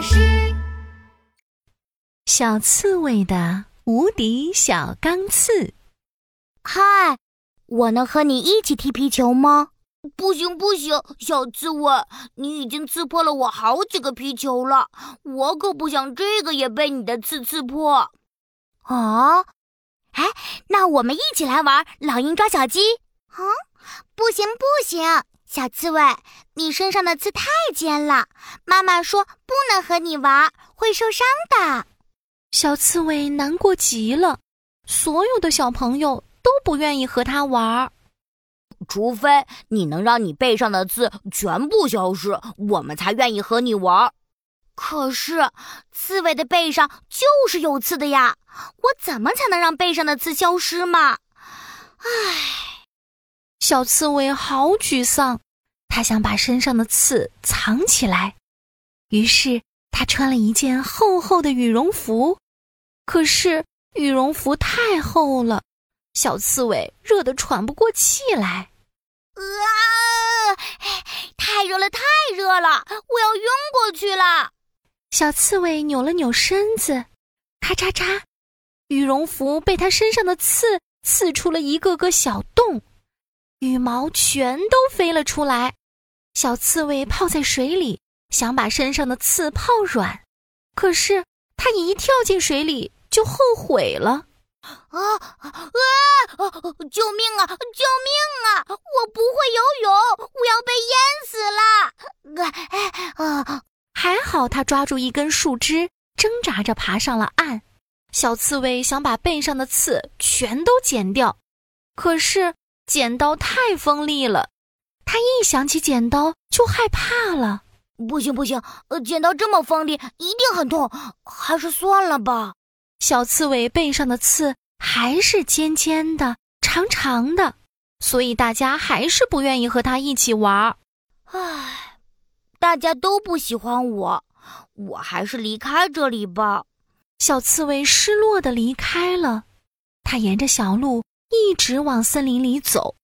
巴士。小刺猬的无敌小钢刺。嗨，我能和你一起踢皮球吗？不行不行，小刺猬，你已经刺破了我好几个皮球了，我可不想这个也被你的刺刺破。哦，哎，那我们一起来玩老鹰抓小鸡。嗯，不行不行，小刺猬，你身上的刺太尖了，妈妈说不能和你玩，会受伤的。小刺猬难过极了，所有的小朋友都不愿意和他玩。除非你能让你背上的刺全部消失，我们才愿意和你玩。可是，刺猬的背上就是有刺的呀，我怎么才能让背上的刺消失嘛？唉，小刺猬好沮丧，他想把身上的刺藏起来，于是他穿了一件厚厚的羽绒服。可是羽绒服太厚了，小刺猬热得喘不过气来。啊！太热了，太热了，我要晕过去了。小刺猬扭了扭身子，咔嚓嚓，羽绒服被它身上的刺刺出了一个个小洞，羽毛全都飞了出来。小刺猬泡在水里，想把身上的刺泡软，可是它一跳进水里就后悔了。啊啊！救命啊！救命啊！我不会游泳，我要被淹死了！啊啊！还好他抓住一根树枝，挣扎着爬上了岸。小刺猬想把背上的刺全都剪掉，可是剪刀太锋利了，他一想起剪刀就害怕了。不行不行，呃剪刀这么锋利，一定很痛，还是算了吧。小刺猬背上的刺还是尖尖的、长长的，所以大家还是不愿意和他一起玩。唉，大家都不喜欢我，我还是离开这里吧。小刺猬失落的离开了，它沿着小路一直往森林里走。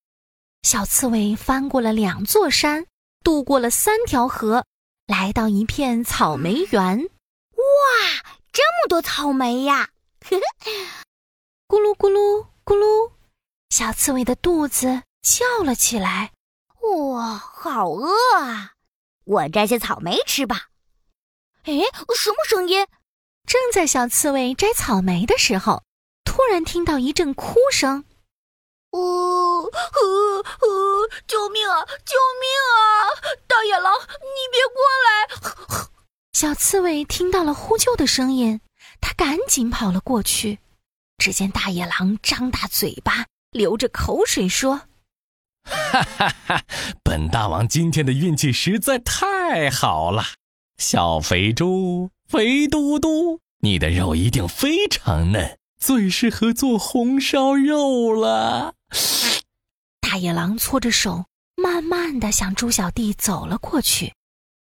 小刺猬翻过了两座山，渡过了三条河，来到一片草莓园。哇！这么多草莓呀！咕噜咕噜咕噜，小刺猬的肚子叫了起来。哇，好饿啊！我摘些草莓吃吧。哎，什么声音？正在小刺猬摘草莓的时候，突然听到一阵哭声。呜呜呜！救命啊！救命啊！大野狼，你别过来！小刺猬听到了呼救的声音，它赶紧跑了过去。只见大野狼张大嘴巴，流着口水说：“哈哈哈！本大王今天的运气实在太好了！小肥猪，肥嘟嘟，你的肉一定非常嫩，最适合做红烧肉了。”大野狼搓着手，慢慢的向猪小弟走了过去。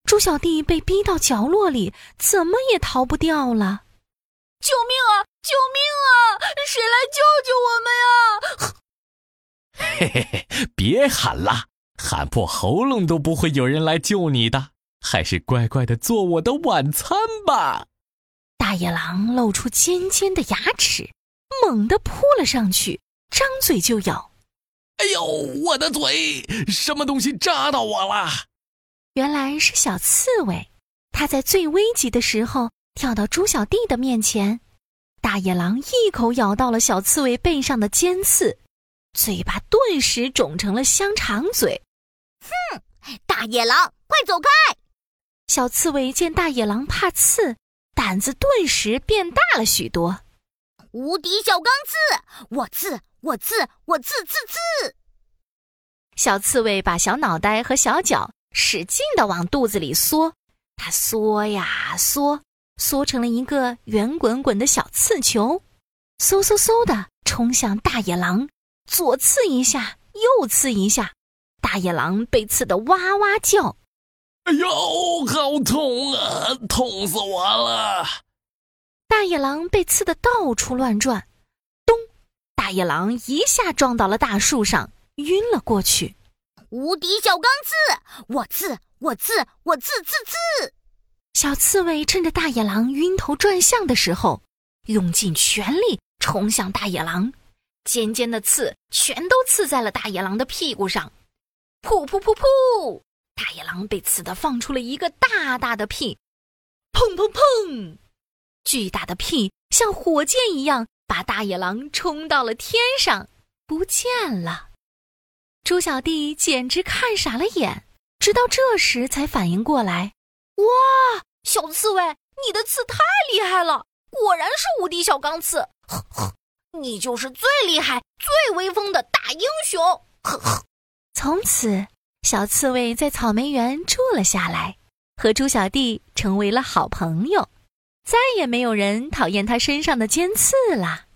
猪小弟被逼到角落里，怎么也逃不掉了！救命啊！救命啊！谁来救救我们呀？嘿嘿嘿，别喊了，喊破喉咙都不会有人来救你的，还是乖乖的做我的晚餐吧。大野狼露出尖尖的牙齿，猛地扑了上去，张嘴就咬。哎呦，我的嘴！什么东西扎到我了？原来是小刺猬，它在最危急的时候跳到猪小弟的面前。大野狼一口咬到了小刺猬背上的尖刺，嘴巴顿时肿成了香肠嘴。哼，大野狼，快走开！小刺猬见大野狼怕刺，胆子顿时变大了许多。无敌小钢刺，我刺，我刺，我刺刺刺！小刺猬把小脑袋和小脚。使劲的往肚子里缩，它缩呀缩，缩成了一个圆滚滚的小刺球，嗖嗖嗖的冲向大野狼，左刺一下，右刺一下，大野狼被刺得哇哇叫。哎呦，好痛啊！痛死我了！大野狼被刺得到处乱转，咚！大野狼一下撞到了大树上，晕了过去。无敌小钢刺，我刺，我刺，我刺刺刺。小刺猬趁着大野狼晕头转向的时候，用尽全力冲向大野狼，尖尖的刺全都刺在了大野狼的屁股上。噗噗噗噗！大野狼被刺得放出了一个大大的屁，砰砰砰！巨大的屁像火箭一样把大野狼冲到了天上，不见了。猪小弟简直看傻了眼，直到这时才反应过来：哇，小刺猬，你的刺太厉害了，果然是无敌小钢刺！呵呵，你就是最厉害、最威风的大英雄！呵呵。从此，小刺猬在草莓园住了下来，和猪小弟成为了好朋友，再也没有人讨厌他身上的尖刺了。